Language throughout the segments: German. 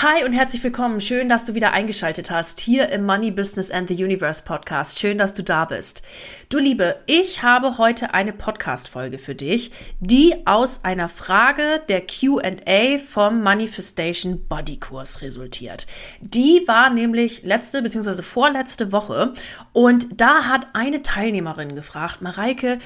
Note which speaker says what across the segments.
Speaker 1: Hi und herzlich willkommen. Schön, dass du wieder eingeschaltet hast hier im Money Business and the Universe Podcast. Schön, dass du da bist. Du Liebe, ich habe heute eine Podcast Folge für dich, die aus einer Frage der Q&A vom Manifestation Body Kurs resultiert. Die war nämlich letzte bzw. vorletzte Woche und da hat eine Teilnehmerin gefragt, Mareike,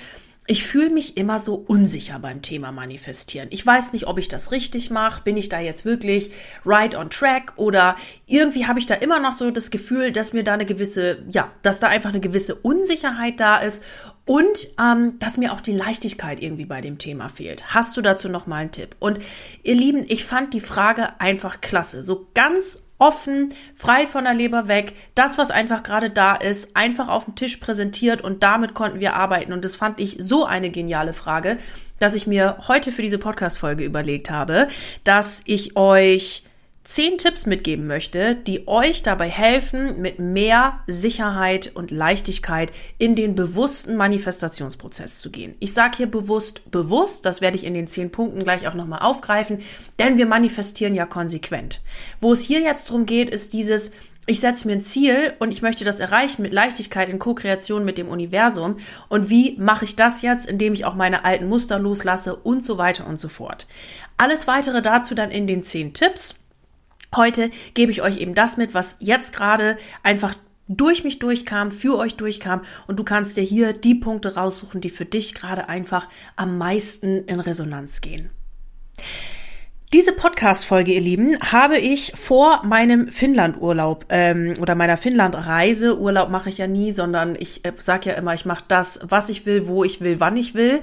Speaker 1: ich fühle mich immer so unsicher beim Thema Manifestieren. Ich weiß nicht, ob ich das richtig mache. Bin ich da jetzt wirklich right on track oder irgendwie habe ich da immer noch so das Gefühl, dass mir da eine gewisse, ja, dass da einfach eine gewisse Unsicherheit da ist und ähm, dass mir auch die Leichtigkeit irgendwie bei dem Thema fehlt. Hast du dazu noch mal einen Tipp? Und ihr Lieben, ich fand die Frage einfach klasse. So ganz offen, frei von der Leber weg, das, was einfach gerade da ist, einfach auf dem Tisch präsentiert und damit konnten wir arbeiten. Und das fand ich so eine geniale Frage, dass ich mir heute für diese Podcast-Folge überlegt habe, dass ich euch zehn Tipps mitgeben möchte, die euch dabei helfen, mit mehr Sicherheit und Leichtigkeit in den bewussten Manifestationsprozess zu gehen. Ich sage hier bewusst, bewusst, das werde ich in den zehn Punkten gleich auch nochmal aufgreifen, denn wir manifestieren ja konsequent. Wo es hier jetzt darum geht, ist dieses, ich setze mir ein Ziel und ich möchte das erreichen mit Leichtigkeit in Co-Kreation mit dem Universum. Und wie mache ich das jetzt, indem ich auch meine alten Muster loslasse und so weiter und so fort. Alles weitere dazu dann in den zehn Tipps. Heute gebe ich euch eben das mit, was jetzt gerade einfach durch mich durchkam, für euch durchkam und du kannst dir hier die Punkte raussuchen, die für dich gerade einfach am meisten in Resonanz gehen. Diese Podcast-Folge, ihr Lieben, habe ich vor meinem Finnland-Urlaub ähm, oder meiner Finnland-Reise. Urlaub mache ich ja nie, sondern ich äh, sage ja immer, ich mache das, was ich will, wo ich will, wann ich will.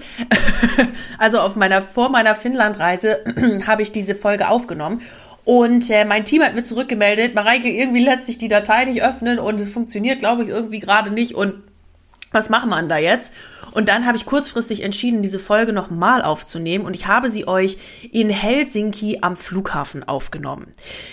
Speaker 1: also auf meiner vor meiner Finnland-Reise habe ich diese Folge aufgenommen und äh, mein Team hat mir zurückgemeldet, Mareike, irgendwie lässt sich die Datei nicht öffnen und es funktioniert, glaube ich, irgendwie gerade nicht. Und was machen wir da jetzt? Und dann habe ich kurzfristig entschieden, diese Folge nochmal aufzunehmen und ich habe sie euch in Helsinki am Flughafen aufgenommen.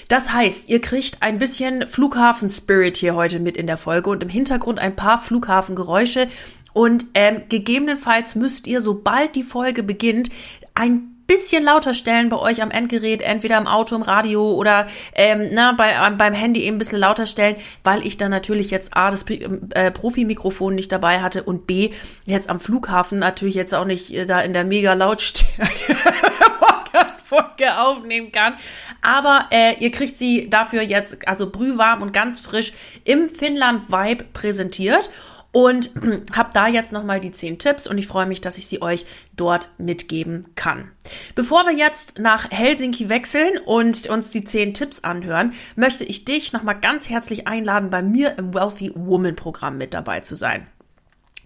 Speaker 1: Das heißt, ihr kriegt ein bisschen Flughafen-Spirit hier heute mit in der Folge und im Hintergrund ein paar Flughafengeräusche und ähm, gegebenenfalls müsst ihr, sobald die Folge beginnt, ein bisschen lauter stellen bei euch am Endgerät, entweder im Auto, im Radio oder ähm, na, bei, ähm, beim Handy eben ein bisschen lauter stellen, weil ich dann natürlich jetzt A, das äh, Profi-Mikrofon nicht dabei hatte und B, jetzt am Flughafen natürlich jetzt auch nicht äh, da in der mega Lautstärke Folge aufnehmen kann. Aber äh, ihr kriegt sie dafür jetzt also brühwarm und ganz frisch im Finnland Vibe präsentiert und habe da jetzt nochmal die zehn Tipps und ich freue mich, dass ich sie euch dort mitgeben kann. Bevor wir jetzt nach Helsinki wechseln und uns die zehn Tipps anhören, möchte ich dich nochmal ganz herzlich einladen, bei mir im Wealthy Woman Programm mit dabei zu sein.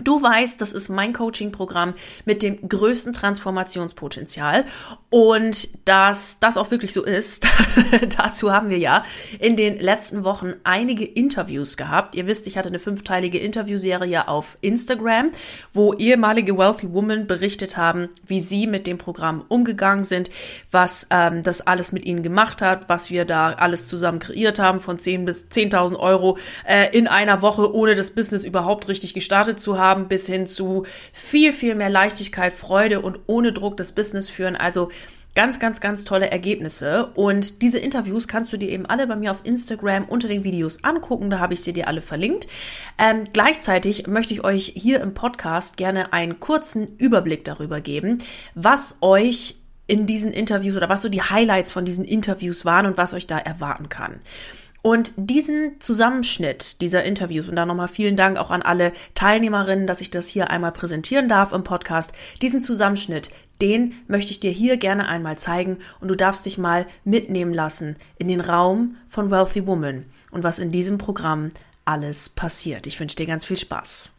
Speaker 1: Du weißt, das ist mein Coaching-Programm mit dem größten Transformationspotenzial. Und dass das auch wirklich so ist, dazu haben wir ja in den letzten Wochen einige Interviews gehabt. Ihr wisst, ich hatte eine fünfteilige Interviewserie auf Instagram, wo ehemalige Wealthy Women berichtet haben, wie sie mit dem Programm umgegangen sind, was ähm, das alles mit ihnen gemacht hat, was wir da alles zusammen kreiert haben, von 10 bis 10.000 Euro äh, in einer Woche, ohne das Business überhaupt richtig gestartet zu haben haben, bis hin zu viel, viel mehr Leichtigkeit, Freude und ohne Druck das Business führen. Also ganz, ganz, ganz tolle Ergebnisse. Und diese Interviews kannst du dir eben alle bei mir auf Instagram unter den Videos angucken. Da habe ich sie dir alle verlinkt. Ähm, gleichzeitig möchte ich euch hier im Podcast gerne einen kurzen Überblick darüber geben, was euch in diesen Interviews oder was so die Highlights von diesen Interviews waren und was euch da erwarten kann. Und diesen Zusammenschnitt dieser Interviews und da nochmal vielen Dank auch an alle Teilnehmerinnen, dass ich das hier einmal präsentieren darf im Podcast. Diesen Zusammenschnitt, den möchte ich dir hier gerne einmal zeigen und du darfst dich mal mitnehmen lassen in den Raum von Wealthy Woman und was in diesem Programm alles passiert. Ich wünsche dir ganz viel Spaß.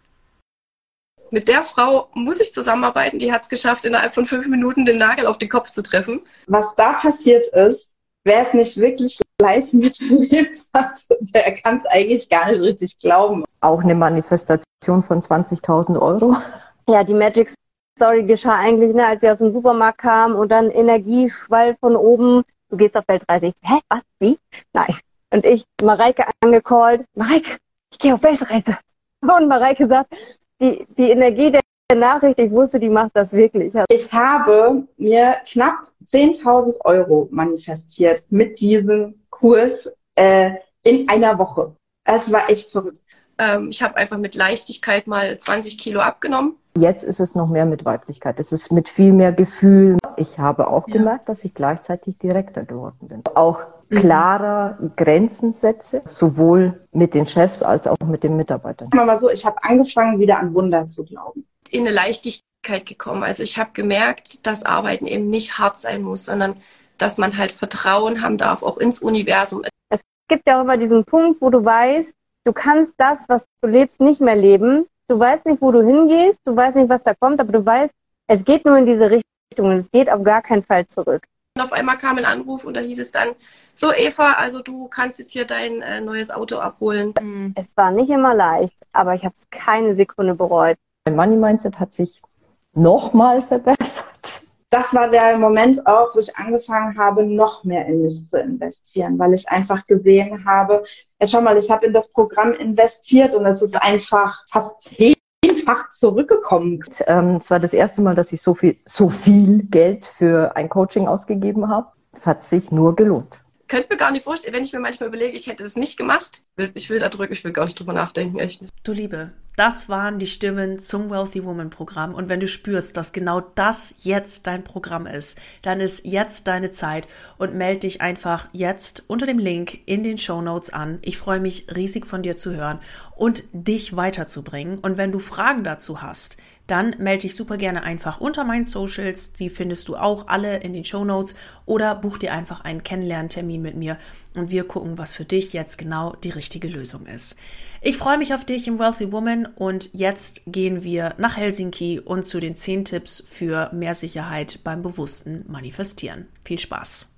Speaker 2: mit der Frau muss ich zusammenarbeiten. Die hat es geschafft, innerhalb von fünf Minuten den Nagel auf den Kopf zu treffen.
Speaker 3: Was da passiert ist, wer es nicht wirklich live miterlebt hat, der kann es eigentlich gar nicht richtig glauben.
Speaker 4: Auch eine Manifestation von 20.000 Euro.
Speaker 5: Ja, die Magic Story geschah eigentlich, ne, als sie aus dem Supermarkt kam und dann Energieschwall von oben. Du gehst auf Weltreise. Ich, hä, was, wie? Nein. Und ich, Mareike angecallt. Mareike, ich gehe auf Weltreise. Und Mareike sagt, die, die Energie der Nachricht, ich wusste, die macht das wirklich.
Speaker 3: Ich habe mir knapp 10.000 Euro manifestiert mit diesem Kurs äh, in einer Woche. Es war echt verrückt.
Speaker 2: Ähm, ich habe einfach mit Leichtigkeit mal 20 Kilo abgenommen.
Speaker 4: Jetzt ist es noch mehr mit Weiblichkeit. Es ist mit viel mehr Gefühl. Ich habe auch ja. gemerkt, dass ich gleichzeitig direkter geworden bin. Auch klarer Grenzen setze, sowohl mit den Chefs als auch mit den Mitarbeitern.
Speaker 3: Mal so, ich habe angefangen, wieder an Wunder zu glauben.
Speaker 2: In eine Leichtigkeit gekommen. Also ich habe gemerkt, dass Arbeiten eben nicht hart sein muss, sondern dass man halt Vertrauen haben darf, auch ins Universum.
Speaker 5: Es gibt ja auch immer diesen Punkt, wo du weißt, du kannst das, was du lebst, nicht mehr leben. Du weißt nicht, wo du hingehst, du weißt nicht, was da kommt, aber du weißt, es geht nur in diese Richtung und es geht auf gar keinen Fall zurück.
Speaker 2: Und auf einmal kam ein Anruf und da hieß es dann, so Eva, also du kannst jetzt hier dein äh, neues Auto abholen.
Speaker 5: Mhm. Es war nicht immer leicht, aber ich habe es keine Sekunde bereut.
Speaker 4: Mein Money Mindset hat sich nochmal verbessert
Speaker 3: das war der Moment auch, wo ich angefangen habe, noch mehr in mich zu investieren, weil ich einfach gesehen habe, ja, schau mal, ich habe in das Programm investiert und es ist einfach fast zehnfach zurückgekommen.
Speaker 4: Ähm, es war das erste Mal, dass ich so viel, so viel Geld für ein Coaching ausgegeben habe. Es hat sich nur gelohnt
Speaker 2: könnte mir gar nicht vorstellen, wenn ich mir manchmal überlege, ich hätte das nicht gemacht. Ich will da drücken, ich will gar nicht drüber nachdenken, echt nicht.
Speaker 1: Du Liebe, das waren die Stimmen zum Wealthy Woman Programm. Und wenn du spürst, dass genau das jetzt dein Programm ist, dann ist jetzt deine Zeit und melde dich einfach jetzt unter dem Link in den Show Notes an. Ich freue mich riesig von dir zu hören und dich weiterzubringen. Und wenn du Fragen dazu hast, dann melde dich super gerne einfach unter meinen Socials. Die findest du auch alle in den Show Notes oder buch dir einfach einen Kennenlerntermin mit mir und wir gucken, was für dich jetzt genau die richtige Lösung ist. Ich freue mich auf dich im Wealthy Woman und jetzt gehen wir nach Helsinki und zu den 10 Tipps für mehr Sicherheit beim bewussten Manifestieren. Viel Spaß!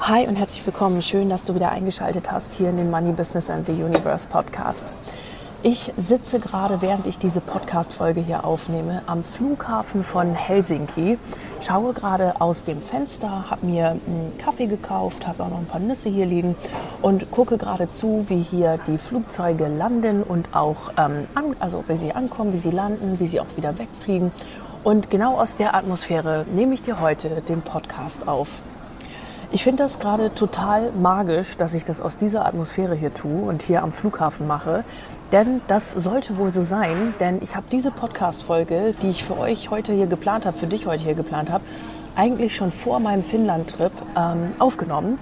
Speaker 1: Hi und herzlich willkommen. Schön, dass du wieder eingeschaltet hast hier in den Money Business and the Universe Podcast. Ich sitze gerade, während ich diese Podcast-Folge hier aufnehme, am Flughafen von Helsinki. Schaue gerade aus dem Fenster, habe mir einen Kaffee gekauft, habe auch noch ein paar Nüsse hier liegen und gucke gerade zu, wie hier die Flugzeuge landen und auch, ähm, an, also wie sie ankommen, wie sie landen, wie sie auch wieder wegfliegen. Und genau aus der Atmosphäre nehme ich dir heute den Podcast auf. Ich finde das gerade total magisch, dass ich das aus dieser Atmosphäre hier tue und hier am Flughafen mache. Denn das sollte wohl so sein, denn ich habe diese Podcast-Folge, die ich für euch heute hier geplant habe, für dich heute hier geplant habe, eigentlich schon vor meinem Finnland-Trip ähm, aufgenommen.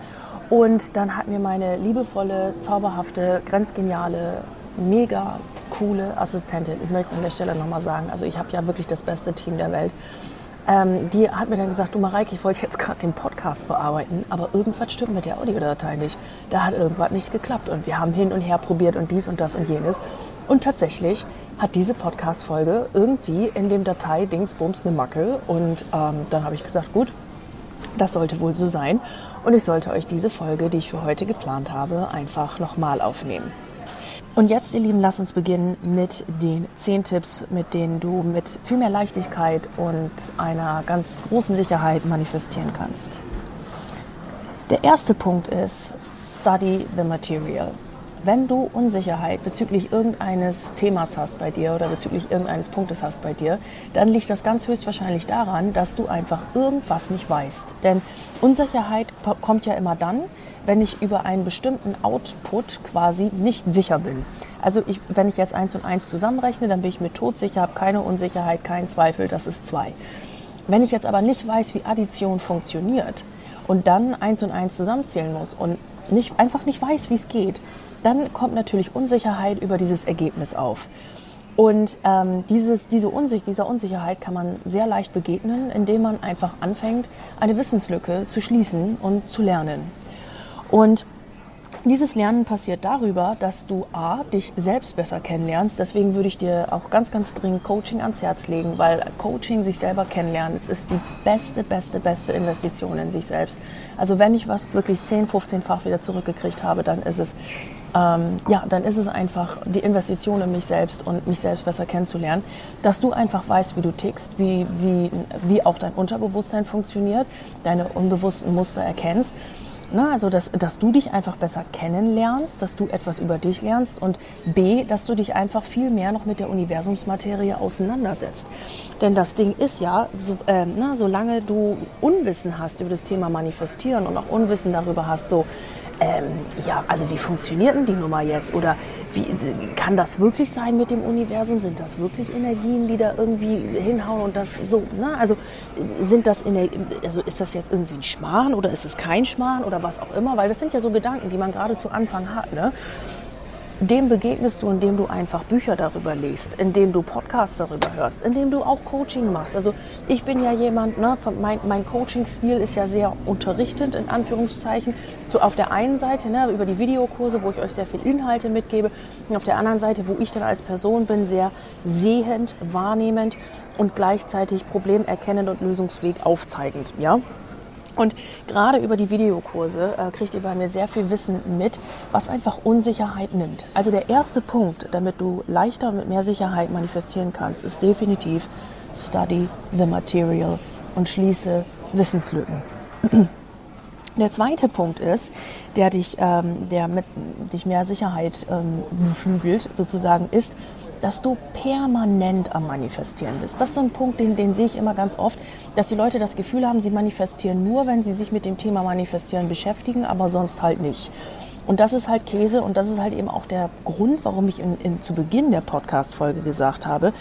Speaker 1: Und dann hat mir meine liebevolle, zauberhafte, grenzgeniale, mega coole Assistentin, ich möchte es an der Stelle nochmal sagen, also ich habe ja wirklich das beste Team der Welt, ähm, die hat mir dann gesagt, du Mareike, ich wollte jetzt gerade den Podcast bearbeiten, aber irgendwas stimmt mit der Audiodatei nicht. Da hat irgendwas nicht geklappt und wir haben hin und her probiert und dies und das und jenes. Und tatsächlich hat diese Podcast-Folge irgendwie in dem Datei Dingsbums eine Macke und ähm, dann habe ich gesagt, gut, das sollte wohl so sein und ich sollte euch diese Folge, die ich für heute geplant habe, einfach nochmal aufnehmen. Und jetzt, ihr Lieben, lasst uns beginnen mit den zehn Tipps, mit denen du mit viel mehr Leichtigkeit und einer ganz großen Sicherheit manifestieren kannst. Der erste Punkt ist, study the material. Wenn du Unsicherheit bezüglich irgendeines Themas hast bei dir oder bezüglich irgendeines Punktes hast bei dir, dann liegt das ganz höchstwahrscheinlich daran, dass du einfach irgendwas nicht weißt. Denn Unsicherheit kommt ja immer dann, wenn ich über einen bestimmten Output quasi nicht sicher bin. Also ich, wenn ich jetzt eins und eins zusammenrechne, dann bin ich mir todsicher, habe keine Unsicherheit, keinen Zweifel, das ist zwei. Wenn ich jetzt aber nicht weiß, wie Addition funktioniert und dann eins und eins zusammenzählen muss und nicht, einfach nicht weiß, wie es geht, dann kommt natürlich Unsicherheit über dieses Ergebnis auf. Und ähm, dieses, diese Unsicht, dieser Unsicherheit kann man sehr leicht begegnen, indem man einfach anfängt, eine Wissenslücke zu schließen und zu lernen. Und Dieses Lernen passiert darüber, dass du A, dich selbst besser kennenlernst. Deswegen würde ich dir auch ganz, ganz dringend Coaching ans Herz legen, weil Coaching, sich selber kennenlernen, es ist die beste, beste, beste Investition in sich selbst. Also wenn ich was wirklich 10, 15-fach wieder zurückgekriegt habe, dann ist es, ähm, ja, dann ist es einfach die Investition in mich selbst und mich selbst besser kennenzulernen, dass du einfach weißt, wie du tickst, wie, wie, wie auch dein Unterbewusstsein funktioniert, deine unbewussten Muster erkennst na, also, dass, dass du dich einfach besser kennenlernst, dass du etwas über dich lernst und B, dass du dich einfach viel mehr noch mit der Universumsmaterie auseinandersetzt. Denn das Ding ist ja, so, äh, na, solange du Unwissen hast über das Thema Manifestieren und auch Unwissen darüber hast, so, ähm, ja, also wie funktioniert denn die Nummer jetzt? Oder wie, kann das wirklich sein mit dem Universum? Sind das wirklich Energien, die da irgendwie hinhauen und das so? Ne? Also sind das also ist das jetzt irgendwie ein Schmarrn oder ist es kein Schmarrn oder was auch immer? Weil das sind ja so Gedanken, die man gerade zu Anfang hat. Ne? Dem begegnest du, indem du einfach Bücher darüber liest, indem du Podcasts darüber hörst, indem du auch Coaching machst. Also ich bin ja jemand, ne, mein, mein Coaching-Stil ist ja sehr unterrichtend, in Anführungszeichen. So auf der einen Seite ne, über die Videokurse, wo ich euch sehr viel Inhalte mitgebe, und auf der anderen Seite, wo ich dann als Person bin, sehr sehend, wahrnehmend und gleichzeitig problemerkennend und Lösungsweg aufzeigend. Ja? Und gerade über die Videokurse äh, kriegt ihr bei mir sehr viel Wissen mit, was einfach Unsicherheit nimmt. Also der erste Punkt, damit du leichter und mit mehr Sicherheit manifestieren kannst, ist definitiv Study the Material und schließe Wissenslücken. Der zweite Punkt ist, der dich, ähm, der mit dich mehr Sicherheit ähm, beflügelt, sozusagen, ist, dass du permanent am Manifestieren bist. Das ist so ein Punkt, den, den sehe ich immer ganz oft, dass die Leute das Gefühl haben, sie manifestieren nur, wenn sie sich mit dem Thema Manifestieren beschäftigen, aber sonst halt nicht. Und das ist halt Käse und das ist halt eben auch der Grund, warum ich in, in, zu Beginn der Podcast-Folge gesagt habe,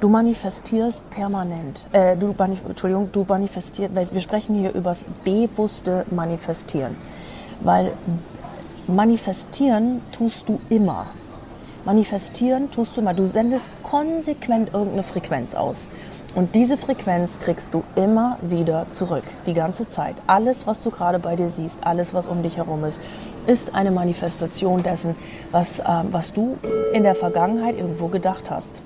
Speaker 1: du manifestierst permanent. Äh, du, Entschuldigung, du manifestierst, weil wir sprechen hier über das bewusste Manifestieren. Weil manifestieren tust du immer. Manifestieren tust du mal. Du sendest konsequent irgendeine Frequenz aus. Und diese Frequenz kriegst du immer wieder zurück, die ganze Zeit. Alles, was du gerade bei dir siehst, alles, was um dich herum ist, ist eine Manifestation dessen, was, äh, was du in der Vergangenheit irgendwo gedacht hast.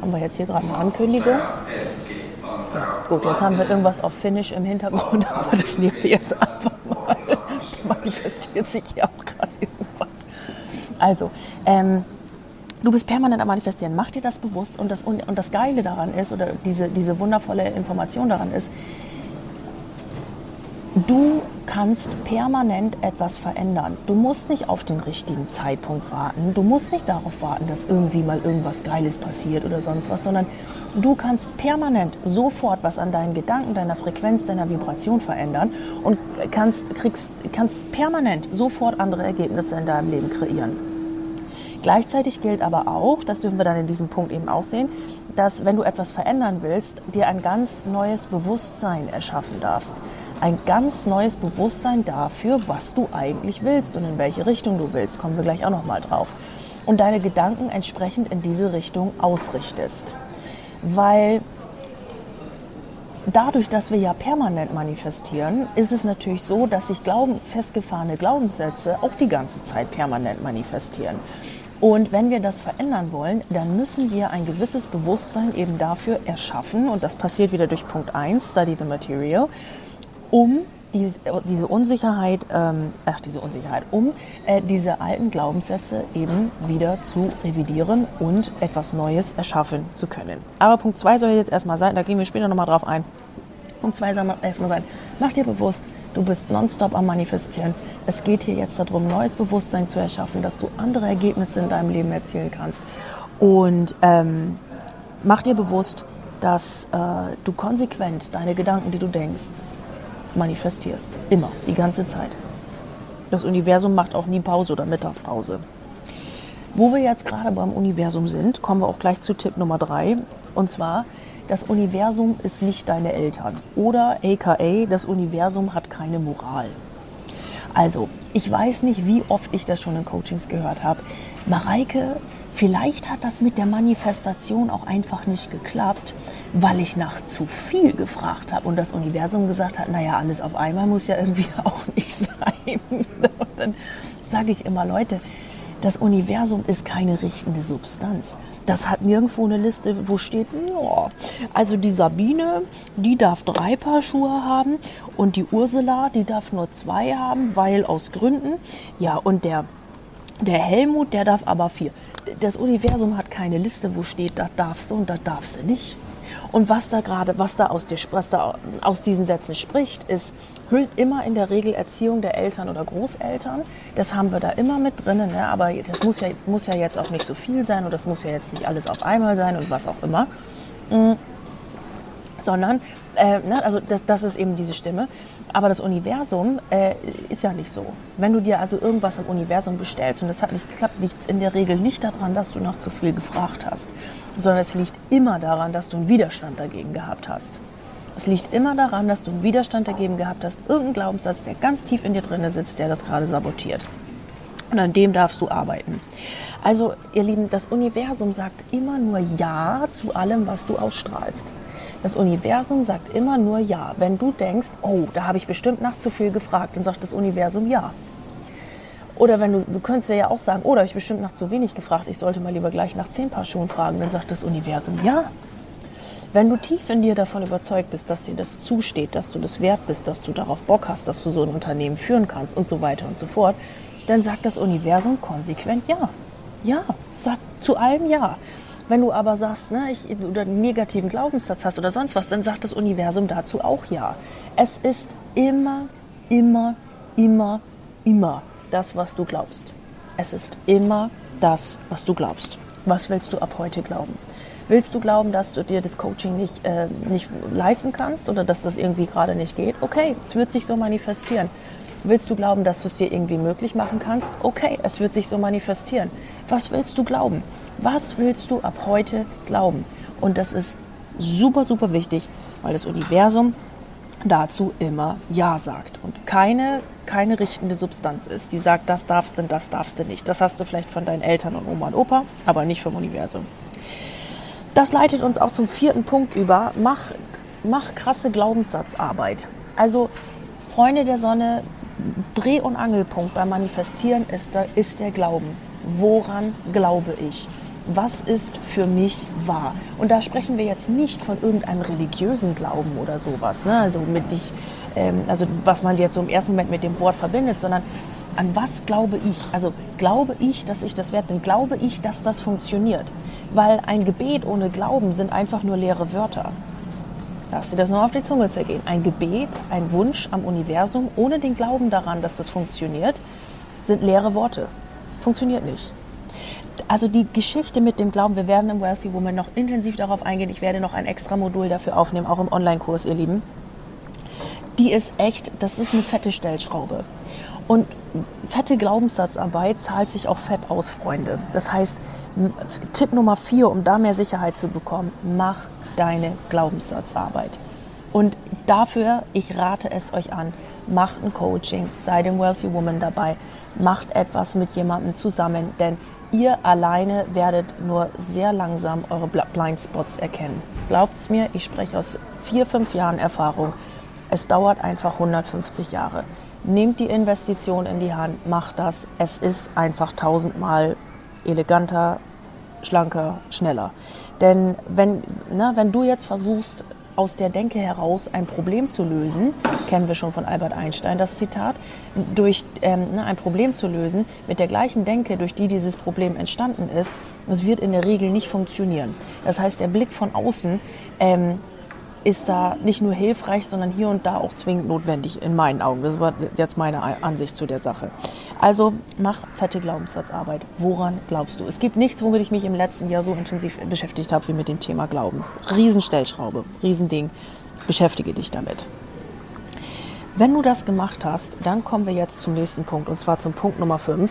Speaker 1: Haben wir jetzt hier gerade eine Ankündigung? Ja, gut, jetzt haben wir irgendwas auf Finnish im Hintergrund, aber das nehmen wir jetzt einfach mal. manifestiert sich hier auch gerade irgendwas. Also, ähm, Du bist permanent am Manifestieren. Mach dir das bewusst. Und das, und, das Geile daran ist, oder diese, diese wundervolle Information daran ist, du kannst permanent etwas verändern. Du musst nicht auf den richtigen Zeitpunkt warten. Du musst nicht darauf warten, dass irgendwie mal irgendwas Geiles passiert oder sonst was, sondern du kannst permanent sofort was an deinen Gedanken, deiner Frequenz, deiner Vibration verändern und kannst, kriegst, kannst permanent sofort andere Ergebnisse in deinem Leben kreieren. Gleichzeitig gilt aber auch, das dürfen wir dann in diesem Punkt eben auch sehen, dass wenn du etwas verändern willst, dir ein ganz neues Bewusstsein erschaffen darfst. Ein ganz neues Bewusstsein dafür, was du eigentlich willst und in welche Richtung du willst. Kommen wir gleich auch nochmal drauf. Und deine Gedanken entsprechend in diese Richtung ausrichtest. Weil dadurch, dass wir ja permanent manifestieren, ist es natürlich so, dass sich Glauben, festgefahrene Glaubenssätze auch die ganze Zeit permanent manifestieren. Und wenn wir das verändern wollen, dann müssen wir ein gewisses Bewusstsein eben dafür erschaffen, und das passiert wieder durch Punkt 1, Study the Material, um die, diese Unsicherheit, ähm, ach, diese Unsicherheit, um äh, diese alten Glaubenssätze eben wieder zu revidieren und etwas Neues erschaffen zu können. Aber Punkt 2 soll jetzt erstmal sein, da gehen wir später nochmal drauf ein. Punkt 2 soll erstmal sein, mach dir bewusst, Du bist nonstop am Manifestieren. Es geht hier jetzt darum, neues Bewusstsein zu erschaffen, dass du andere Ergebnisse in deinem Leben erzielen kannst. Und ähm, mach dir bewusst, dass äh, du konsequent deine Gedanken, die du denkst, manifestierst. Immer, die ganze Zeit. Das Universum macht auch nie Pause oder Mittagspause. Wo wir jetzt gerade beim Universum sind, kommen wir auch gleich zu Tipp Nummer drei. Und zwar, das Universum ist nicht deine Eltern. Oder aka, das Universum hat keine Moral. Also, ich weiß nicht, wie oft ich das schon in Coachings gehört habe. Mareike, vielleicht hat das mit der Manifestation auch einfach nicht geklappt, weil ich nach zu viel gefragt habe und das Universum gesagt hat, naja, alles auf einmal muss ja irgendwie auch nicht sein. Und dann sage ich immer, Leute, das Universum ist keine richtende Substanz. Das hat nirgendwo eine Liste, wo steht, ja, also die Sabine, die darf drei Paar Schuhe haben und die Ursula, die darf nur zwei haben, weil aus Gründen. Ja, und der, der Helmut, der darf aber vier. Das Universum hat keine Liste, wo steht, das darfst du und das darfst du nicht. Und was da gerade, was da aus, dir, was da aus diesen Sätzen spricht, ist höchst immer in der Regel Erziehung der Eltern oder Großeltern. Das haben wir da immer mit drin. Ne? Aber das muss ja, muss ja jetzt auch nicht so viel sein und das muss ja jetzt nicht alles auf einmal sein und was auch immer. Mhm. Sondern, äh, ne, also das, das ist eben diese Stimme. Aber das Universum äh, ist ja nicht so. Wenn du dir also irgendwas im Universum bestellst und das hat nicht geklappt, liegt es in der Regel nicht daran, dass du noch zu viel gefragt hast, sondern es liegt immer daran, dass du einen Widerstand dagegen gehabt hast. Es liegt immer daran, dass du einen Widerstand dagegen gehabt hast, irgendeinen Glaubenssatz, der ganz tief in dir drin sitzt, der das gerade sabotiert. Und an dem darfst du arbeiten. Also, ihr Lieben, das Universum sagt immer nur Ja zu allem, was du ausstrahlst. Das Universum sagt immer nur Ja. Wenn du denkst, oh, da habe ich bestimmt nach zu viel gefragt, dann sagt das Universum Ja. Oder wenn du, du könntest ja auch sagen, oh, da habe ich bestimmt nach zu wenig gefragt, ich sollte mal lieber gleich nach zehn Paar Schuhen fragen, dann sagt das Universum Ja. Wenn du tief in dir davon überzeugt bist, dass dir das zusteht, dass du das wert bist, dass du darauf Bock hast, dass du so ein Unternehmen führen kannst und so weiter und so fort, dann sagt das Universum konsequent ja. Ja, sagt zu allem ja. Wenn du aber sagst, ne, ich, oder einen negativen Glaubenssatz hast oder sonst was, dann sagt das Universum dazu auch ja. Es ist immer, immer, immer, immer das, was du glaubst. Es ist immer das, was du glaubst. Was willst du ab heute glauben? Willst du glauben, dass du dir das Coaching nicht, äh, nicht leisten kannst oder dass das irgendwie gerade nicht geht? Okay, es wird sich so manifestieren. Willst du glauben, dass du es dir irgendwie möglich machen kannst? Okay, es wird sich so manifestieren. Was willst du glauben? Was willst du ab heute glauben? Und das ist super, super wichtig, weil das Universum dazu immer Ja sagt und keine, keine richtende Substanz ist, die sagt, das darfst du, das darfst du nicht. Das hast du vielleicht von deinen Eltern und Oma und Opa, aber nicht vom Universum. Das leitet uns auch zum vierten Punkt über. Mach, mach krasse Glaubenssatzarbeit. Also, Freunde der Sonne, Dreh- und Angelpunkt beim Manifestieren ist, da, ist der Glauben. Woran glaube ich? Was ist für mich wahr? Und da sprechen wir jetzt nicht von irgendeinem religiösen Glauben oder sowas, ne? also, mit ich, ähm, also was man jetzt so im ersten Moment mit dem Wort verbindet, sondern an was glaube ich? Also glaube ich, dass ich das wert bin? Glaube ich, dass das funktioniert? Weil ein Gebet ohne Glauben sind einfach nur leere Wörter. Lass dir das nur auf die Zunge zergehen. Ein Gebet, ein Wunsch am Universum ohne den Glauben daran, dass das funktioniert, sind leere Worte. Funktioniert nicht. Also die Geschichte mit dem Glauben, wir werden im Wealthy Woman noch intensiv darauf eingehen. Ich werde noch ein extra Modul dafür aufnehmen, auch im Online-Kurs, ihr Lieben. Die ist echt, das ist eine fette Stellschraube. Und fette Glaubenssatzarbeit zahlt sich auch fett aus, Freunde. Das heißt, Tipp Nummer vier, um da mehr Sicherheit zu bekommen, mach deine Glaubenssatzarbeit. Und dafür, ich rate es euch an, macht ein Coaching, seid im Wealthy Woman dabei, macht etwas mit jemandem zusammen, denn ihr alleine werdet nur sehr langsam eure Blindspots erkennen. Glaubt's mir, ich spreche aus vier, fünf Jahren Erfahrung. Es dauert einfach 150 Jahre. Nehmt die Investition in die Hand, macht das. Es ist einfach tausendmal eleganter, schlanker, schneller. Denn wenn, na, wenn du jetzt versuchst, aus der Denke heraus ein Problem zu lösen, kennen wir schon von Albert Einstein das Zitat, durch ähm, ne, ein Problem zu lösen mit der gleichen Denke, durch die dieses Problem entstanden ist, das wird in der Regel nicht funktionieren. Das heißt, der Blick von außen ähm, ist da nicht nur hilfreich, sondern hier und da auch zwingend notwendig in meinen Augen. Das war jetzt meine Ansicht zu der Sache. Also mach fette Glaubenssatzarbeit. Woran glaubst du? Es gibt nichts, womit ich mich im letzten Jahr so intensiv beschäftigt habe wie mit dem Thema Glauben. Riesenstellschraube, Riesending. Beschäftige dich damit. Wenn du das gemacht hast, dann kommen wir jetzt zum nächsten Punkt und zwar zum Punkt Nummer 5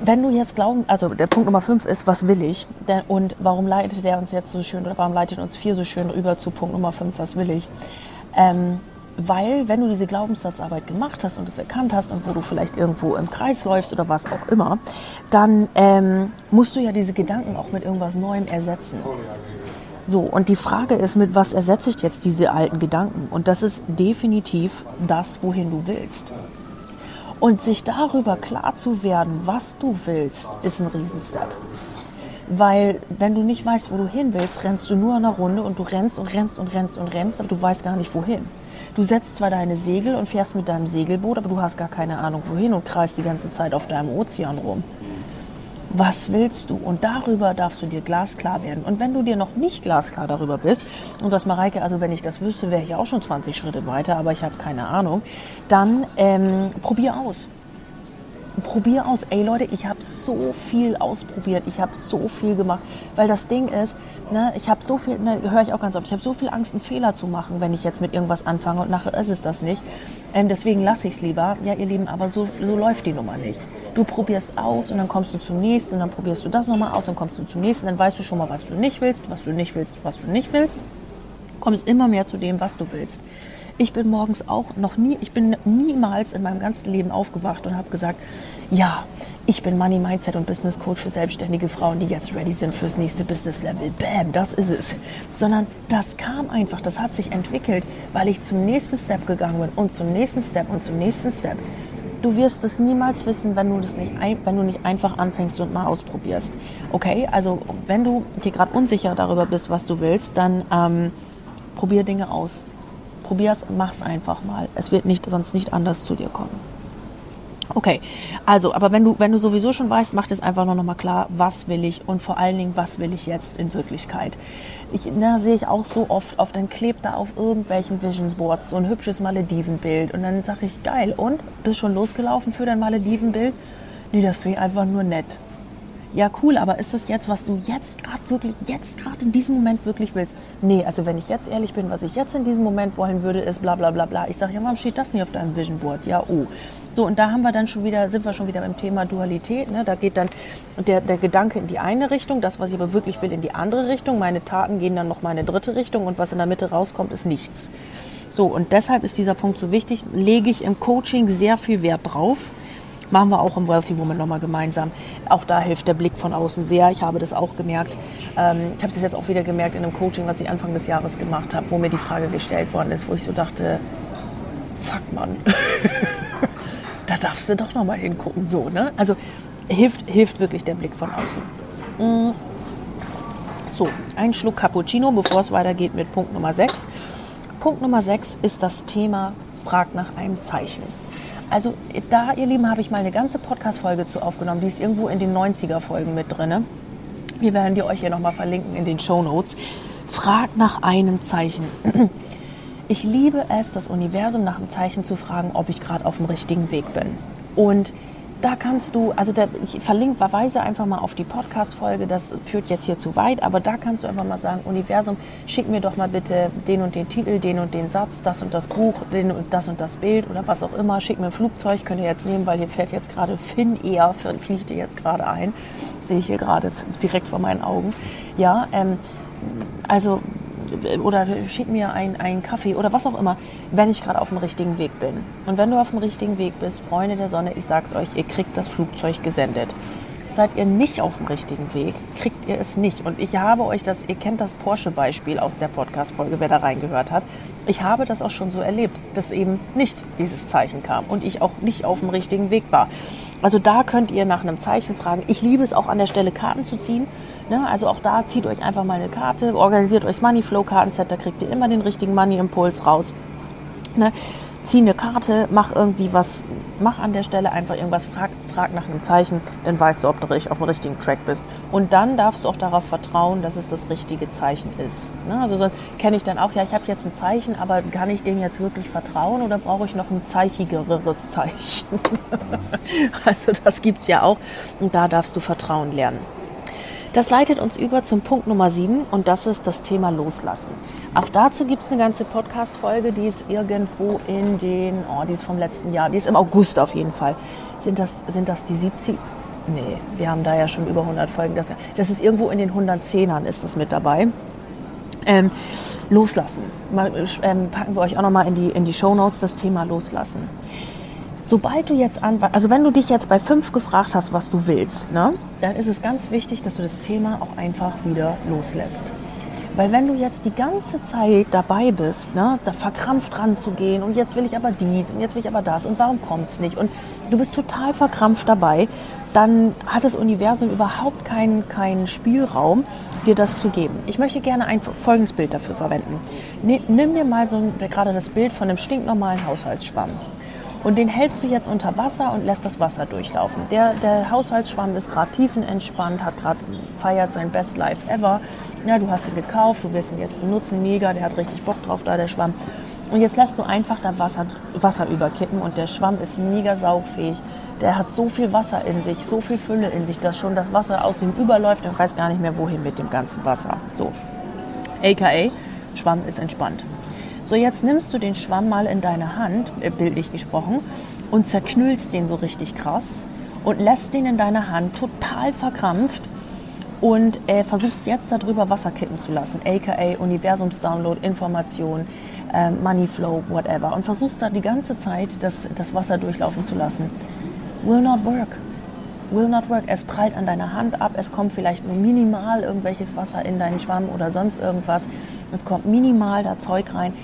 Speaker 1: wenn du jetzt glauben, also der Punkt Nummer 5 ist, was will ich? Und warum leitet der uns jetzt so schön oder warum leitet uns vier so schön rüber zu Punkt Nummer 5, was will ich? Ähm, weil wenn du diese Glaubenssatzarbeit gemacht hast und es erkannt hast und wo du vielleicht irgendwo im Kreis läufst oder was auch immer, dann ähm, musst du ja diese Gedanken auch mit irgendwas Neuem ersetzen. So, und die Frage ist, mit was ersetze ich jetzt diese alten Gedanken? Und das ist definitiv das, wohin du willst. Und sich darüber klar zu werden, was du willst, ist ein Riesenstep. Weil wenn du nicht weißt, wo du hin willst, rennst du nur in einer Runde und du rennst und rennst und rennst und rennst, aber du weißt gar nicht wohin. Du setzt zwar deine Segel und fährst mit deinem Segelboot, aber du hast gar keine Ahnung wohin und kreist die ganze Zeit auf deinem Ozean rum. Was willst du? Und darüber darfst du dir glasklar werden. Und wenn du dir noch nicht glasklar darüber bist und sagst, Mareike, also wenn ich das wüsste, wäre ich auch schon 20 Schritte weiter, aber ich habe keine Ahnung, dann ähm, probier aus probier aus. Ey Leute, ich habe so viel ausprobiert, ich habe so viel gemacht, weil das Ding ist, ne, ich habe so viel, ne, höre ich auch ganz oft, ich habe so viel Angst, einen Fehler zu machen, wenn ich jetzt mit irgendwas anfange und nachher ist es das nicht. Ähm, deswegen lasse ich es lieber. Ja, ihr Lieben, aber so, so läuft die Nummer nicht. Du probierst aus und dann kommst du zum nächsten und dann probierst du das nochmal aus und kommst du zum nächsten, dann weißt du schon mal, was du nicht willst, was du nicht willst, was du nicht willst. Kommst immer mehr zu dem, was du willst. Ich bin morgens auch noch nie, ich bin niemals in meinem ganzen Leben aufgewacht und habe gesagt, ja, ich bin Money Mindset und Business Coach für selbstständige Frauen, die jetzt ready sind fürs nächste Business Level. Bam, das ist es. Sondern das kam einfach, das hat sich entwickelt, weil ich zum nächsten Step gegangen bin und zum nächsten Step und zum nächsten Step. Du wirst es niemals wissen, wenn du das nicht, wenn du nicht einfach anfängst und mal ausprobierst. Okay, also wenn du dir gerade unsicher darüber bist, was du willst, dann ähm, probier Dinge aus. Probier's, mach's einfach mal. Es wird nicht, sonst nicht anders zu dir kommen. Okay, also, aber wenn du, wenn du sowieso schon weißt, mach es einfach nur noch mal klar, was will ich und vor allen Dingen, was will ich jetzt in Wirklichkeit. Ich, na, sehe ich auch so oft, oft dann klebt da auf irgendwelchen Vision Boards so ein hübsches Maledivenbild und dann sage ich, geil, und? Bist schon losgelaufen für dein Maledivenbild? Nee, das finde ich einfach nur nett ja cool, aber ist das jetzt, was du jetzt gerade wirklich, jetzt gerade in diesem Moment wirklich willst? Nee, also wenn ich jetzt ehrlich bin, was ich jetzt in diesem Moment wollen würde, ist bla bla bla bla. Ich sage, ja, warum steht das nicht auf deinem Vision Board? Ja, oh. So, und da haben wir dann schon wieder, sind wir schon wieder beim Thema Dualität. Ne? Da geht dann der, der Gedanke in die eine Richtung, das, was ich aber wirklich will, in die andere Richtung. Meine Taten gehen dann noch mal in eine dritte Richtung und was in der Mitte rauskommt, ist nichts. So, und deshalb ist dieser Punkt so wichtig, lege ich im Coaching sehr viel Wert drauf Machen wir auch im Wealthy Woman nochmal gemeinsam. Auch da hilft der Blick von außen sehr. Ich habe das auch gemerkt. Ähm, ich habe das jetzt auch wieder gemerkt in einem Coaching, was ich Anfang des Jahres gemacht habe, wo mir die Frage gestellt worden ist, wo ich so dachte, fuck man, da darfst du doch nochmal hingucken. So, ne? Also hilft, hilft wirklich der Blick von außen. Mm. So, ein Schluck Cappuccino, bevor es weitergeht mit Punkt Nummer 6. Punkt Nummer 6 ist das Thema Frag nach einem Zeichen. Also da, ihr Lieben, habe ich mal eine ganze Podcast-Folge zu aufgenommen. Die ist irgendwo in den 90er-Folgen mit drin. Wir werden die euch hier nochmal verlinken in den Show Notes. Fragt nach einem Zeichen. Ich liebe es, das Universum nach einem Zeichen zu fragen, ob ich gerade auf dem richtigen Weg bin. Und da kannst du, also der, ich verlinke, verweise einfach mal auf die Podcast-Folge, das führt jetzt hier zu weit, aber da kannst du einfach mal sagen, Universum, schick mir doch mal bitte den und den Titel, den und den Satz, das und das Buch, den und das und das Bild oder was auch immer. Schick mir ein Flugzeug, könnt ihr jetzt nehmen, weil hier fährt jetzt gerade Finn eher, fliegt ihr jetzt gerade ein. Sehe ich hier gerade direkt vor meinen Augen. Ja, ähm, also oder schick mir einen Kaffee oder was auch immer, wenn ich gerade auf dem richtigen Weg bin. Und wenn du auf dem richtigen Weg bist, Freunde der Sonne, ich sag's euch, ihr kriegt das Flugzeug gesendet. Seid ihr nicht auf dem richtigen Weg, kriegt ihr es nicht. Und ich habe euch das, ihr kennt das Porsche-Beispiel aus der Podcast-Folge, wer da reingehört hat. Ich habe das auch schon so erlebt, dass eben nicht dieses Zeichen kam und ich auch nicht auf dem richtigen Weg war. Also da könnt ihr nach einem Zeichen fragen. Ich liebe es auch an der Stelle Karten zu ziehen. Ne? Also auch da zieht euch einfach mal eine Karte, organisiert euch das Moneyflow Kartenset, da kriegt ihr immer den richtigen Money-Impuls raus. Ne? Zieh eine Karte, mach irgendwie was, mach an der Stelle einfach irgendwas, frag, frag nach einem Zeichen, dann weißt du, ob du auf dem richtigen Track bist. Und dann darfst du auch darauf vertrauen, dass es das richtige Zeichen ist. Ne? Also so kenne ich dann auch, ja, ich habe jetzt ein Zeichen, aber kann ich dem jetzt wirklich vertrauen oder brauche ich noch ein zeichigeres Zeichen? also das gibt es ja auch und da darfst du Vertrauen lernen. Das leitet uns über zum Punkt Nummer 7 und das ist das Thema Loslassen. Auch dazu gibt es eine ganze Podcast-Folge, die ist irgendwo in den, oh, die ist vom letzten Jahr, die ist im August auf jeden Fall. Sind das, sind das die 70? Nee, wir haben da ja schon über 100 Folgen. Das, das ist irgendwo in den 110ern ist das mit dabei. Ähm, loslassen. Mal, ähm, packen wir euch auch nochmal in die, in die Show Notes das Thema Loslassen sobald du jetzt an, also wenn du dich jetzt bei fünf gefragt hast, was du willst, ne, dann ist es ganz wichtig, dass du das Thema auch einfach wieder loslässt. Weil wenn du jetzt die ganze Zeit dabei bist, ne, da verkrampft ranzugehen und jetzt will ich aber dies und jetzt will ich aber das und warum kommt es nicht und du bist total verkrampft dabei, dann hat das Universum überhaupt keinen, keinen Spielraum, dir das zu geben. Ich möchte gerne ein folgendes Bild dafür verwenden. Nimm dir mal so gerade das Bild von einem stinknormalen Haushaltsschwamm. Und den hältst du jetzt unter Wasser und lässt das Wasser durchlaufen. Der, der Haushaltsschwamm ist gerade tiefenentspannt, hat gerade feiert sein Best Life ever. Ja, du hast ihn gekauft, du wirst ihn jetzt benutzen, mega, der hat richtig Bock drauf da, der Schwamm. Und jetzt lässt du einfach da Wasser, Wasser überkippen und der Schwamm ist mega saugfähig. Der hat so viel Wasser in sich, so viel Fülle in sich, dass schon das Wasser aus ihm überläuft und weiß gar nicht mehr, wohin mit dem ganzen Wasser. So. AKA, Schwamm ist entspannt. So, jetzt nimmst du den Schwamm mal in deine Hand, äh, bildlich gesprochen, und zerknüllst den so richtig krass und lässt den in deiner Hand total verkrampft und äh, versuchst jetzt darüber Wasser kippen zu lassen, aka Universumsdownload, Information, äh, Money Flow, whatever. Und versuchst da die ganze Zeit das, das Wasser durchlaufen zu lassen. Will not work. Will not work. Es prallt an deiner Hand ab, es kommt vielleicht nur minimal irgendwelches Wasser in deinen Schwamm oder sonst irgendwas. Es kommt minimal da Zeug rein.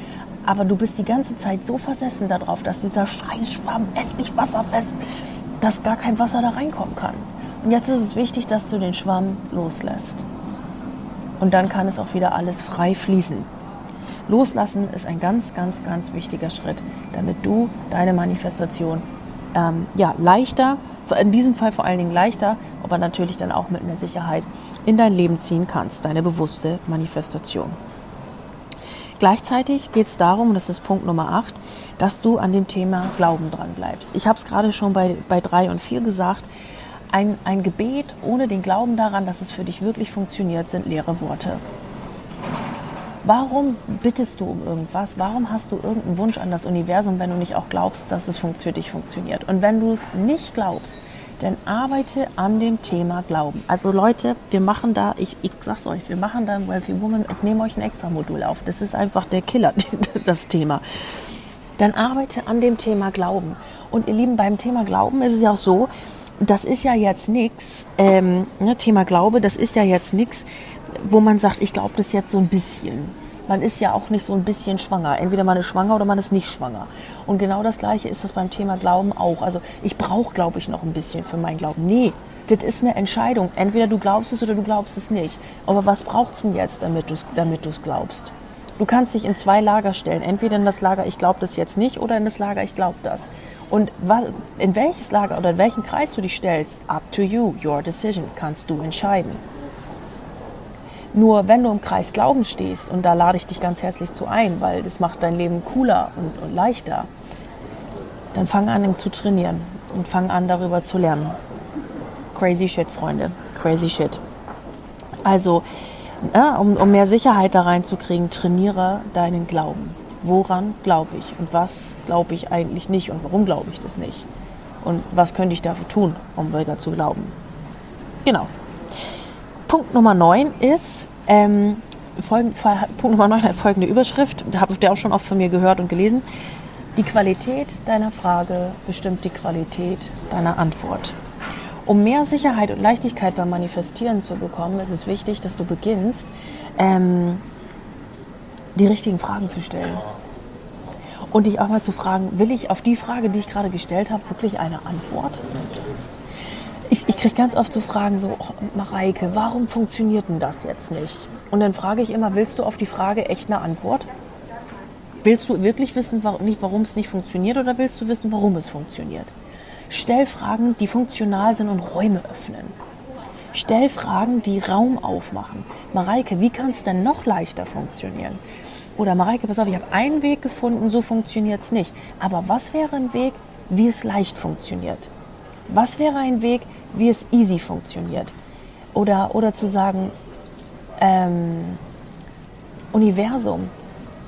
Speaker 1: Aber du bist die ganze Zeit so versessen darauf, dass dieser Scheißschwamm endlich wasserfest, dass gar kein Wasser da reinkommen kann. Und jetzt ist es wichtig, dass du den Schwamm loslässt. Und dann kann es auch wieder alles frei fließen. Loslassen ist ein ganz, ganz, ganz wichtiger Schritt, damit du deine Manifestation ähm, ja, leichter, in diesem Fall vor allen Dingen leichter, aber natürlich dann auch mit mehr Sicherheit in dein Leben ziehen kannst, deine bewusste Manifestation. Gleichzeitig geht es darum, und das ist Punkt Nummer 8, dass du an dem Thema Glauben dran bleibst. Ich habe es gerade schon bei, bei 3 und 4 gesagt, ein, ein Gebet ohne den Glauben daran, dass es für dich wirklich funktioniert, sind leere Worte. Warum bittest du um irgendwas? Warum hast du irgendeinen Wunsch an das Universum, wenn du nicht auch glaubst, dass es für dich funktioniert? Und wenn du es nicht glaubst, dann arbeite an dem Thema Glauben. Also Leute, wir machen da, ich, ich sag's euch, wir machen da im Wealthy Woman, ich nehme euch ein extra Modul auf. Das ist einfach der Killer, das Thema. Dann arbeite an dem Thema Glauben. Und ihr Lieben, beim Thema Glauben ist es ja auch so, das ist ja jetzt nichts, ähm, ne, Thema Glaube, das ist ja jetzt nichts, wo man sagt, ich glaube das jetzt so ein bisschen. Man ist ja auch nicht so ein bisschen schwanger. Entweder man ist schwanger oder man ist nicht schwanger. Und genau das Gleiche ist das beim Thema Glauben auch. Also ich brauche, glaube ich, noch ein bisschen für meinen Glauben. Nee, das ist eine Entscheidung. Entweder du glaubst es oder du glaubst es nicht. Aber was braucht es denn jetzt, damit du es damit glaubst? Du kannst dich in zwei Lager stellen. Entweder in das Lager, ich glaube das jetzt nicht, oder in das Lager, ich glaube das. Und in welches Lager oder in welchen Kreis du dich stellst, up to you, your decision, kannst du entscheiden. Nur wenn du im Kreis Glauben stehst, und da lade ich dich ganz herzlich zu ein, weil das macht dein Leben cooler und, und leichter, dann fang an, zu trainieren und fang an, darüber zu lernen. Crazy shit, Freunde. Crazy shit. Also, ja, um, um mehr Sicherheit da reinzukriegen, trainiere deinen Glauben woran glaube ich und was glaube ich eigentlich nicht und warum glaube ich das nicht und was könnte ich dafür tun, um weiter zu glauben. Genau. Punkt Nummer 9 ist, ähm, folgend, Punkt Nummer 9 hat folgende Überschrift, da habt ihr auch schon oft von mir gehört und gelesen. Die Qualität deiner Frage bestimmt die Qualität deiner Antwort. Um mehr Sicherheit und Leichtigkeit beim Manifestieren zu bekommen, ist es wichtig, dass du beginnst, ähm, die richtigen Fragen zu stellen. Und dich auch mal zu fragen, will ich auf die Frage, die ich gerade gestellt habe, wirklich eine Antwort? Ich, ich kriege ganz oft so Fragen so, oh, Mareike, warum funktioniert denn das jetzt nicht? Und dann frage ich immer, willst du auf die Frage echt eine Antwort? Willst du wirklich wissen, warum, es nicht funktioniert oder willst du wissen, warum es funktioniert? Stell Fragen, die funktional sind und Räume öffnen. Stell Fragen, die Raum aufmachen. Mareike, wie kann es denn noch leichter funktionieren? Oder Mareike, pass auf, ich habe einen Weg gefunden, so funktioniert es nicht. Aber was wäre ein Weg, wie es leicht funktioniert? Was wäre ein Weg, wie es easy funktioniert? Oder, oder zu sagen, ähm, Universum,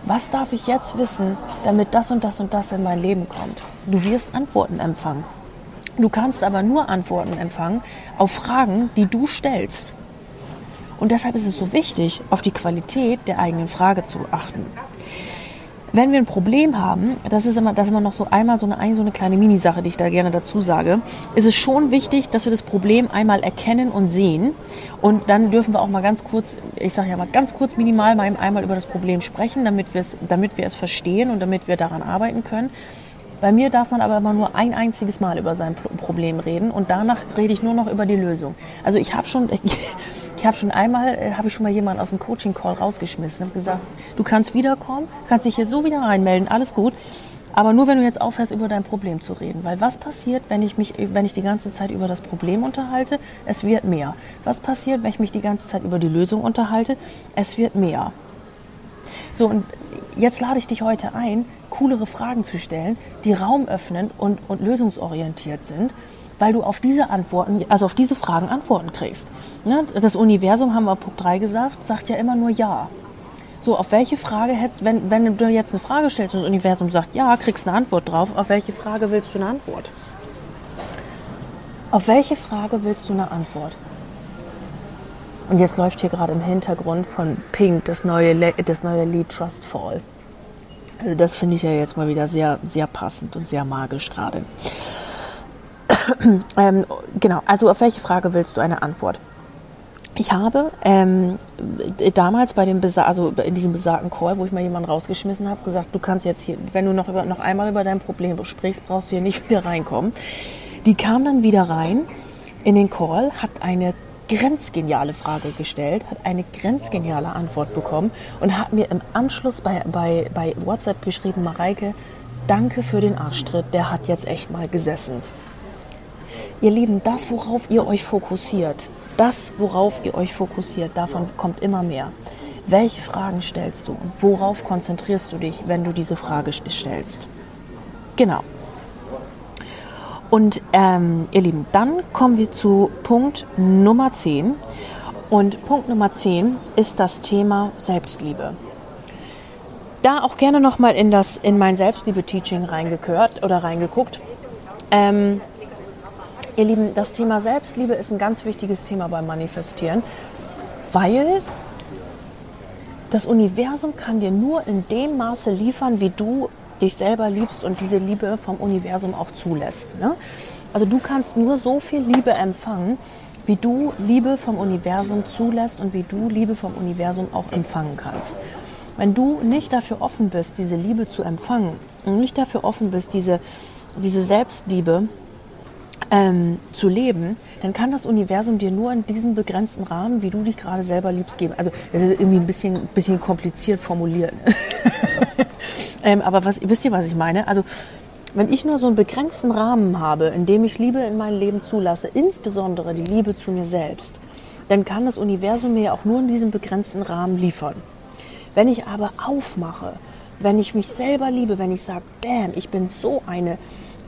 Speaker 1: was darf ich jetzt wissen, damit das und das und das in mein Leben kommt? Du wirst Antworten empfangen. Du kannst aber nur Antworten empfangen auf Fragen, die du stellst. Und deshalb ist es so wichtig, auf die Qualität der eigenen Frage zu achten. Wenn wir ein Problem haben, das ist immer, das ist immer noch so einmal so eine, so eine kleine Minisache, die ich da gerne dazu sage, ist es schon wichtig, dass wir das Problem einmal erkennen und sehen. Und dann dürfen wir auch mal ganz kurz, ich sage ja mal ganz kurz minimal mal einmal über das Problem sprechen, damit, damit wir es verstehen und damit wir daran arbeiten können. Bei mir darf man aber immer nur ein einziges Mal über sein Problem reden und danach rede ich nur noch über die Lösung. Also ich habe schon, ich, habe schon einmal, äh, habe ich schon mal jemanden aus dem Coaching-Call rausgeschmissen, habe gesagt, du kannst wiederkommen, kannst dich hier so wieder reinmelden, alles gut. Aber nur wenn du jetzt aufhörst, über dein Problem zu reden. Weil was passiert, wenn ich mich, wenn ich die ganze Zeit über das Problem unterhalte? Es wird mehr. Was passiert, wenn ich mich die ganze Zeit über die Lösung unterhalte? Es wird mehr. So, und jetzt lade ich dich heute ein, coolere Fragen zu stellen, die Raum öffnen und, und lösungsorientiert sind, weil du auf diese Antworten, also auf diese Fragen Antworten kriegst. Ne? Das Universum, haben wir Punkt 3 gesagt, sagt ja immer nur Ja. So, auf welche Frage hättest wenn, wenn du jetzt eine Frage stellst und das Universum sagt, ja, kriegst eine Antwort drauf, auf welche Frage willst du eine Antwort? Auf welche Frage willst du eine Antwort? Und jetzt läuft hier gerade im Hintergrund von Pink das neue, das neue Lied Trust Fall. Also das finde ich ja jetzt mal wieder sehr, sehr passend und sehr magisch gerade. ähm, genau, also auf welche Frage willst du eine Antwort? Ich habe ähm, damals bei dem Besa also in diesem besagten Call, wo ich mal jemanden rausgeschmissen habe, gesagt, du kannst jetzt hier, wenn du noch, über, noch einmal über dein Problem sprichst, brauchst du hier nicht wieder reinkommen. Die kam dann wieder rein in den Call, hat eine grenzgeniale Frage gestellt, hat eine grenzgeniale Antwort bekommen und hat mir im Anschluss bei, bei, bei WhatsApp geschrieben, Mareike, danke für den Arschtritt, der hat jetzt echt mal gesessen. Ihr Lieben, das, worauf ihr euch fokussiert, das, worauf ihr euch fokussiert, davon kommt immer mehr. Welche Fragen stellst du und worauf konzentrierst du dich, wenn du diese Frage stellst? Genau. Und ähm, ihr Lieben, dann kommen wir zu Punkt Nummer 10. Und Punkt Nummer 10 ist das Thema Selbstliebe. Da auch gerne nochmal in, in mein Selbstliebe-Teaching reingehört oder reingeguckt. Ähm, Ihr Lieben, das Thema Selbstliebe ist ein ganz wichtiges Thema beim Manifestieren, weil das Universum kann dir nur in dem Maße liefern, wie du dich selber liebst und diese Liebe vom Universum auch zulässt. Ne? Also du kannst nur so viel Liebe empfangen, wie du Liebe vom Universum zulässt und wie du Liebe vom Universum auch empfangen kannst. Wenn du nicht dafür offen bist, diese Liebe zu empfangen und nicht dafür offen bist, diese, diese Selbstliebe ähm, zu leben, dann kann das Universum dir nur in diesem begrenzten Rahmen, wie du dich gerade selber liebst, geben. Also das ist irgendwie ein bisschen, bisschen kompliziert formuliert. ähm, aber was, wisst ihr, was ich meine? Also wenn ich nur so einen begrenzten Rahmen habe, in dem ich Liebe in mein Leben zulasse, insbesondere die Liebe zu mir selbst, dann kann das Universum mir auch nur in diesem begrenzten Rahmen liefern. Wenn ich aber aufmache, wenn ich mich selber liebe, wenn ich sage, damn, ich bin so eine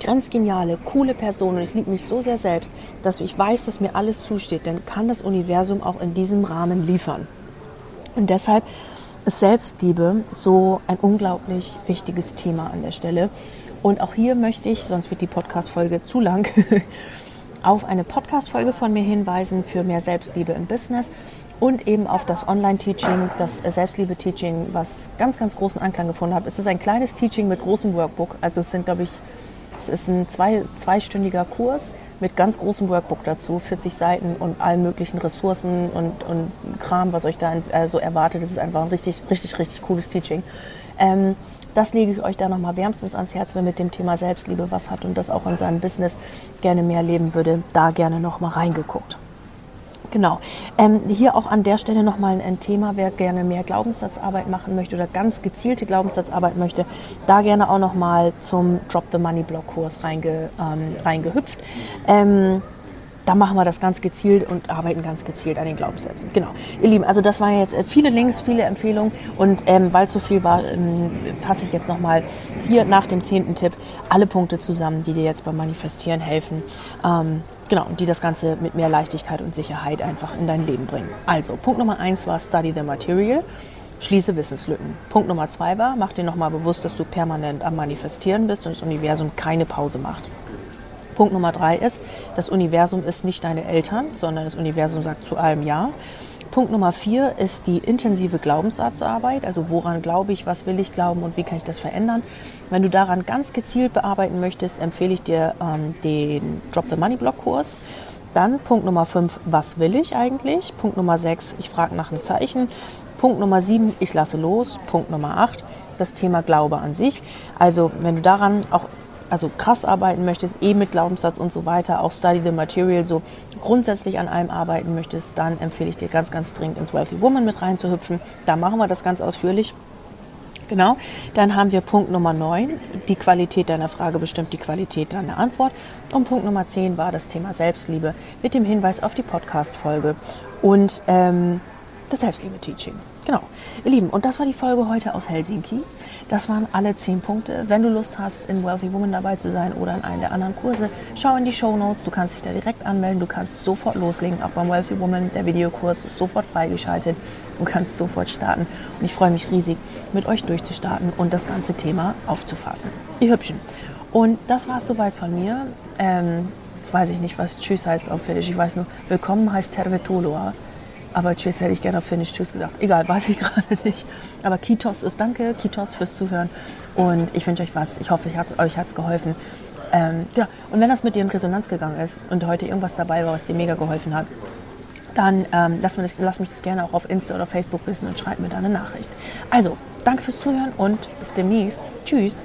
Speaker 1: ganz geniale, coole Person und ich liebe mich so sehr selbst, dass ich weiß, dass mir alles zusteht, dann kann das Universum auch in diesem Rahmen liefern. Und deshalb ist Selbstliebe so ein unglaublich wichtiges Thema an der Stelle. Und auch hier möchte ich, sonst wird die Podcast-Folge zu lang, auf eine Podcast-Folge von mir hinweisen für mehr Selbstliebe im Business und eben auf das Online-Teaching, das Selbstliebe-Teaching, was ganz, ganz großen Anklang gefunden hat. Es ist ein kleines Teaching mit großem Workbook. Also es sind, glaube ich, es ist ein zwei, zweistündiger Kurs mit ganz großem Workbook dazu, 40 Seiten und allen möglichen Ressourcen und, und Kram, was euch da also erwartet. Das ist einfach ein richtig, richtig, richtig cooles Teaching. Ähm, das lege ich euch da nochmal wärmstens ans Herz, wer mit dem Thema Selbstliebe was hat und das auch in seinem Business gerne mehr leben würde, da gerne nochmal reingeguckt. Genau. Ähm, hier auch an der Stelle nochmal ein Thema, wer gerne mehr Glaubenssatzarbeit machen möchte oder ganz gezielte Glaubenssatzarbeit möchte, da gerne auch nochmal zum Drop the Money Blog Kurs reinge, ähm, reingehüpft. Ähm, da machen wir das ganz gezielt und arbeiten ganz gezielt an den Glaubenssätzen. Genau. Ihr Lieben, also das waren jetzt äh, viele Links, viele Empfehlungen und ähm, weil es so viel war, ähm, fasse ich jetzt nochmal hier nach dem zehnten Tipp alle Punkte zusammen, die dir jetzt beim Manifestieren helfen. Ähm, Genau, die das Ganze mit mehr Leichtigkeit und Sicherheit einfach in dein Leben bringen. Also, Punkt Nummer eins war Study the Material. Schließe Wissenslücken. Punkt Nummer zwei war, mach dir nochmal bewusst, dass du permanent am Manifestieren bist und das Universum keine Pause macht. Punkt Nummer drei ist, das Universum ist nicht deine Eltern, sondern das Universum sagt zu allem Ja. Punkt Nummer vier ist die intensive Glaubenssatzarbeit. Also woran glaube ich, was will ich glauben und wie kann ich das verändern? Wenn du daran ganz gezielt bearbeiten möchtest, empfehle ich dir ähm, den Drop the Money Block Kurs. Dann Punkt Nummer fünf, was will ich eigentlich? Punkt Nummer sechs, ich frage nach einem Zeichen. Punkt Nummer sieben, ich lasse los. Punkt Nummer acht, das Thema Glaube an sich. Also wenn du daran auch also krass arbeiten möchtest, eh mit Glaubenssatz und so weiter, auch Study the Material, so grundsätzlich an allem arbeiten möchtest, dann empfehle ich dir ganz, ganz dringend ins Wealthy Woman mit reinzuhüpfen. Da machen wir das ganz ausführlich. Genau. Dann haben wir Punkt Nummer 9. Die Qualität deiner Frage bestimmt die Qualität deiner Antwort. Und Punkt Nummer 10 war das Thema Selbstliebe mit dem Hinweis auf die Podcast-Folge und ähm, das Selbstliebe-Teaching. Genau. Ihr Lieben, und das war die Folge heute aus Helsinki. Das waren alle zehn Punkte. Wenn du Lust hast, in Wealthy Woman dabei zu sein oder in einem der anderen Kurse, schau in die Show Notes. Du kannst dich da direkt anmelden. Du kannst sofort loslegen. Auch beim Wealthy Woman, der Videokurs ist sofort freigeschaltet. Du kannst sofort starten. Und ich freue mich riesig, mit euch durchzustarten und das ganze Thema aufzufassen. Ihr Hübschen. Und das war es soweit von mir. Ähm, jetzt weiß ich nicht, was Tschüss heißt auf Finnisch. Ich weiß nur, willkommen heißt Tervetuloa. Aber Tschüss hätte ich gerne auf Finnisch Tschüss gesagt. Egal, weiß ich gerade nicht. Aber Kitos ist Danke, Kitos fürs Zuhören. Und ich wünsche euch was. Ich hoffe, ich hab, euch hat es geholfen. Ähm, genau. Und wenn das mit dir in Resonanz gegangen ist und heute irgendwas dabei war, was dir mega geholfen hat, dann ähm, lass, das, lass mich das gerne auch auf Insta oder Facebook wissen und schreib mir da eine Nachricht. Also, danke fürs Zuhören und bis demnächst. Tschüss.